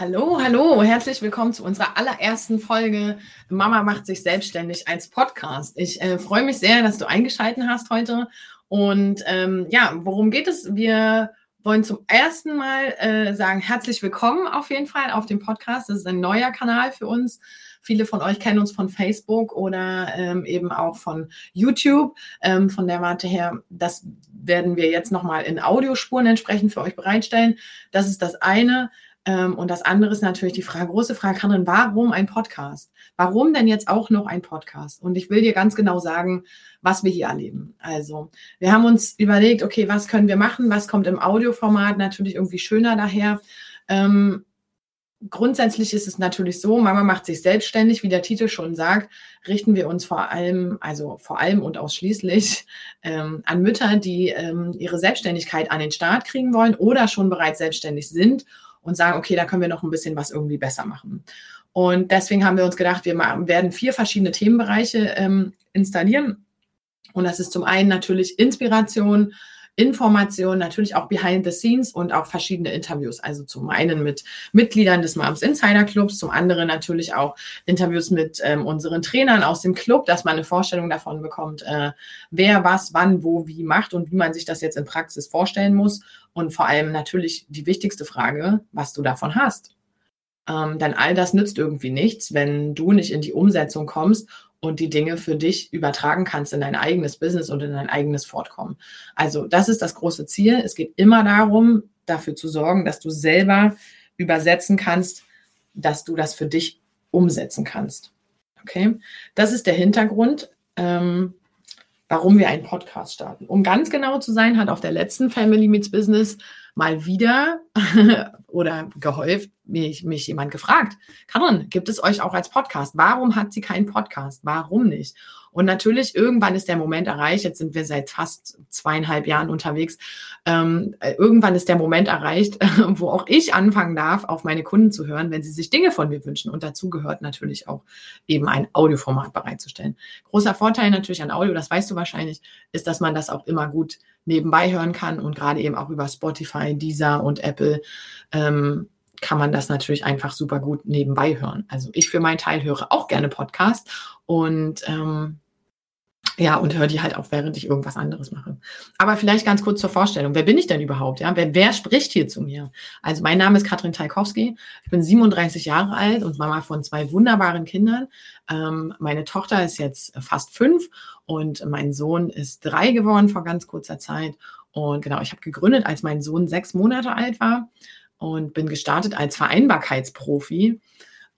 Hallo, hallo, herzlich willkommen zu unserer allerersten Folge Mama macht sich selbstständig als Podcast. Ich äh, freue mich sehr, dass du eingeschaltet hast heute. Und ähm, ja, worum geht es? Wir wollen zum ersten Mal äh, sagen, herzlich willkommen auf jeden Fall auf dem Podcast. Das ist ein neuer Kanal für uns. Viele von euch kennen uns von Facebook oder ähm, eben auch von YouTube. Ähm, von der Warte her, das werden wir jetzt nochmal in Audiospuren entsprechend für euch bereitstellen. Das ist das eine. Ähm, und das andere ist natürlich die Frage, große Frage, Karin, warum ein Podcast? Warum denn jetzt auch noch ein Podcast? Und ich will dir ganz genau sagen, was wir hier erleben. Also, wir haben uns überlegt, okay, was können wir machen? Was kommt im Audioformat natürlich irgendwie schöner daher? Ähm, grundsätzlich ist es natürlich so, Mama macht sich selbstständig, wie der Titel schon sagt, richten wir uns vor allem, also vor allem und ausschließlich ähm, an Mütter, die ähm, ihre Selbstständigkeit an den Start kriegen wollen oder schon bereits selbstständig sind und sagen, okay, da können wir noch ein bisschen was irgendwie besser machen. Und deswegen haben wir uns gedacht, wir werden vier verschiedene Themenbereiche ähm, installieren. Und das ist zum einen natürlich Inspiration, Informationen, natürlich auch Behind the Scenes und auch verschiedene Interviews. Also zum einen mit Mitgliedern des Moms Insider Clubs, zum anderen natürlich auch Interviews mit ähm, unseren Trainern aus dem Club, dass man eine Vorstellung davon bekommt, äh, wer was, wann, wo, wie macht und wie man sich das jetzt in Praxis vorstellen muss. Und vor allem natürlich die wichtigste Frage, was du davon hast. Ähm, denn all das nützt irgendwie nichts, wenn du nicht in die Umsetzung kommst und die Dinge für dich übertragen kannst in dein eigenes Business und in dein eigenes Fortkommen. Also das ist das große Ziel. Es geht immer darum, dafür zu sorgen, dass du selber übersetzen kannst, dass du das für dich umsetzen kannst. Okay, das ist der Hintergrund, ähm, warum wir einen Podcast starten. Um ganz genau zu sein, hat auf der letzten Family Meets Business mal wieder oder gehäuft mich, mich jemand gefragt, Karin, gibt es euch auch als Podcast? Warum hat sie keinen Podcast? Warum nicht? Und natürlich, irgendwann ist der Moment erreicht, jetzt sind wir seit fast zweieinhalb Jahren unterwegs, ähm, irgendwann ist der Moment erreicht, wo auch ich anfangen darf, auf meine Kunden zu hören, wenn sie sich Dinge von mir wünschen. Und dazu gehört natürlich auch eben ein Audioformat bereitzustellen. Großer Vorteil natürlich an Audio, das weißt du wahrscheinlich, ist, dass man das auch immer gut nebenbei hören kann und gerade eben auch über Spotify, Deezer und Apple ähm, kann man das natürlich einfach super gut nebenbei hören. Also ich für meinen Teil höre auch gerne Podcast und ähm, ja, und höre die halt auch, während ich irgendwas anderes mache. Aber vielleicht ganz kurz zur Vorstellung. Wer bin ich denn überhaupt? Ja, wer, wer spricht hier zu mir? Also mein Name ist Katrin Talkowski. Ich bin 37 Jahre alt und Mama von zwei wunderbaren Kindern. Ähm, meine Tochter ist jetzt fast fünf und mein Sohn ist drei geworden vor ganz kurzer Zeit. Und genau, ich habe gegründet, als mein Sohn sechs Monate alt war und bin gestartet als Vereinbarkeitsprofi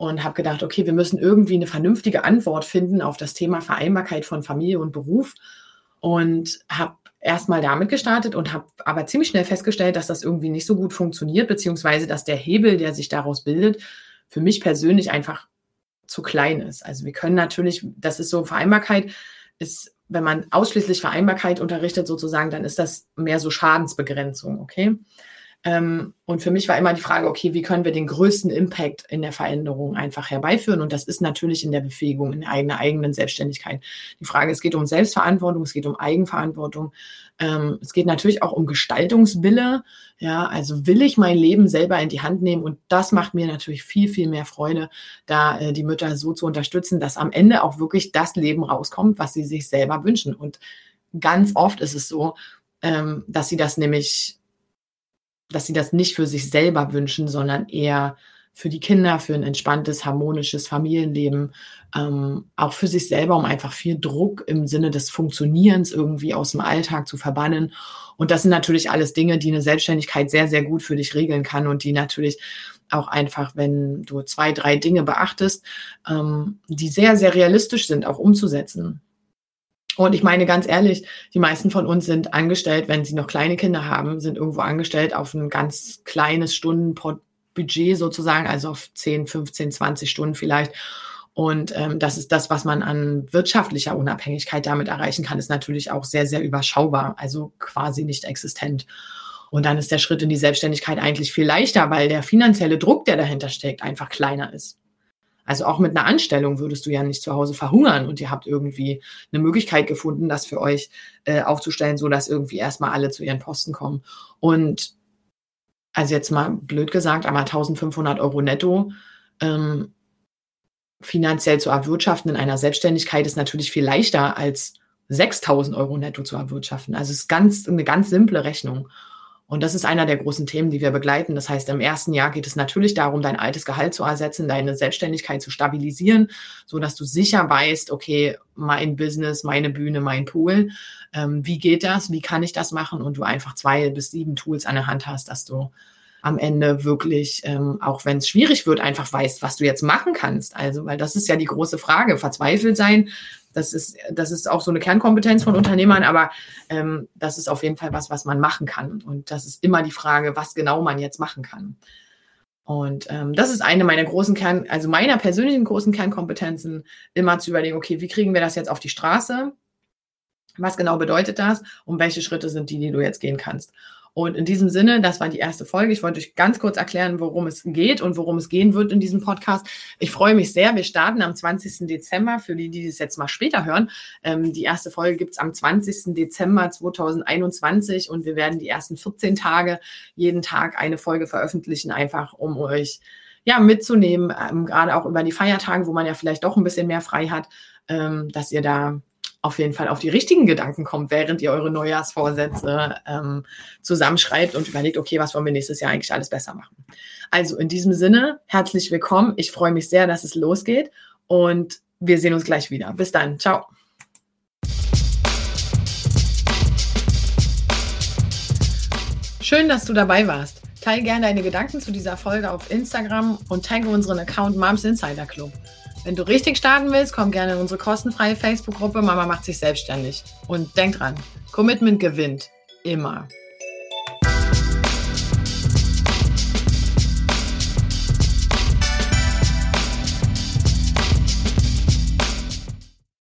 und habe gedacht, okay, wir müssen irgendwie eine vernünftige Antwort finden auf das Thema Vereinbarkeit von Familie und Beruf und habe erstmal damit gestartet und habe aber ziemlich schnell festgestellt, dass das irgendwie nicht so gut funktioniert, beziehungsweise dass der Hebel, der sich daraus bildet, für mich persönlich einfach zu klein ist. Also wir können natürlich, das ist so Vereinbarkeit, ist, wenn man ausschließlich Vereinbarkeit unterrichtet sozusagen, dann ist das mehr so Schadensbegrenzung, okay? Ähm, und für mich war immer die Frage, okay, wie können wir den größten Impact in der Veränderung einfach herbeiführen? Und das ist natürlich in der Befähigung, in einer eigenen Selbstständigkeit. Die Frage, es geht um Selbstverantwortung, es geht um Eigenverantwortung. Ähm, es geht natürlich auch um Gestaltungswille. Ja, also will ich mein Leben selber in die Hand nehmen? Und das macht mir natürlich viel, viel mehr Freude, da äh, die Mütter so zu unterstützen, dass am Ende auch wirklich das Leben rauskommt, was sie sich selber wünschen. Und ganz oft ist es so, ähm, dass sie das nämlich dass sie das nicht für sich selber wünschen, sondern eher für die Kinder, für ein entspanntes, harmonisches Familienleben, ähm, auch für sich selber, um einfach viel Druck im Sinne des Funktionierens irgendwie aus dem Alltag zu verbannen. Und das sind natürlich alles Dinge, die eine Selbstständigkeit sehr, sehr gut für dich regeln kann und die natürlich auch einfach, wenn du zwei, drei Dinge beachtest, ähm, die sehr, sehr realistisch sind, auch umzusetzen. Und ich meine ganz ehrlich, die meisten von uns sind angestellt, wenn sie noch kleine Kinder haben, sind irgendwo angestellt auf ein ganz kleines Stundenbudget sozusagen, also auf 10, 15, 20 Stunden vielleicht. Und ähm, das ist das, was man an wirtschaftlicher Unabhängigkeit damit erreichen kann, ist natürlich auch sehr, sehr überschaubar, also quasi nicht existent. Und dann ist der Schritt in die Selbstständigkeit eigentlich viel leichter, weil der finanzielle Druck, der dahinter steckt, einfach kleiner ist. Also auch mit einer Anstellung würdest du ja nicht zu Hause verhungern und ihr habt irgendwie eine Möglichkeit gefunden, das für euch äh, aufzustellen, so dass irgendwie erstmal alle zu ihren Posten kommen. Und also jetzt mal blöd gesagt, aber 1500 Euro netto ähm, finanziell zu erwirtschaften in einer Selbstständigkeit ist natürlich viel leichter als 6000 Euro netto zu erwirtschaften. Also es ist ganz, eine ganz simple Rechnung. Und das ist einer der großen Themen, die wir begleiten. Das heißt, im ersten Jahr geht es natürlich darum, dein altes Gehalt zu ersetzen, deine Selbstständigkeit zu stabilisieren, so dass du sicher weißt, okay, mein Business, meine Bühne, mein Pool. Ähm, wie geht das? Wie kann ich das machen? Und du einfach zwei bis sieben Tools an der Hand hast, dass du am Ende wirklich, ähm, auch wenn es schwierig wird, einfach weißt, was du jetzt machen kannst. Also, weil das ist ja die große Frage. Verzweifelt sein, das ist, das ist auch so eine Kernkompetenz von Unternehmern, aber ähm, das ist auf jeden Fall was, was man machen kann. Und das ist immer die Frage, was genau man jetzt machen kann. Und ähm, das ist eine meiner großen Kern, also meiner persönlichen großen Kernkompetenzen, immer zu überlegen, okay, wie kriegen wir das jetzt auf die Straße? Was genau bedeutet das? Und welche Schritte sind die, die du jetzt gehen kannst? Und in diesem Sinne, das war die erste Folge. Ich wollte euch ganz kurz erklären, worum es geht und worum es gehen wird in diesem Podcast. Ich freue mich sehr. Wir starten am 20. Dezember, für die, die das jetzt mal später hören. Ähm, die erste Folge gibt es am 20. Dezember 2021 und wir werden die ersten 14 Tage jeden Tag eine Folge veröffentlichen, einfach um euch ja, mitzunehmen, ähm, gerade auch über die Feiertage, wo man ja vielleicht doch ein bisschen mehr frei hat, ähm, dass ihr da auf jeden Fall auf die richtigen Gedanken kommt, während ihr eure Neujahrsvorsätze ähm, zusammenschreibt und überlegt, okay, was wollen wir nächstes Jahr eigentlich alles besser machen. Also in diesem Sinne, herzlich willkommen. Ich freue mich sehr, dass es losgeht und wir sehen uns gleich wieder. Bis dann. Ciao. Schön, dass du dabei warst. Teile gerne deine Gedanken zu dieser Folge auf Instagram und tagge unseren Account Moms Insider Club. Wenn du richtig starten willst, komm gerne in unsere kostenfreie Facebook-Gruppe Mama macht sich selbstständig. Und denk dran, Commitment gewinnt. Immer.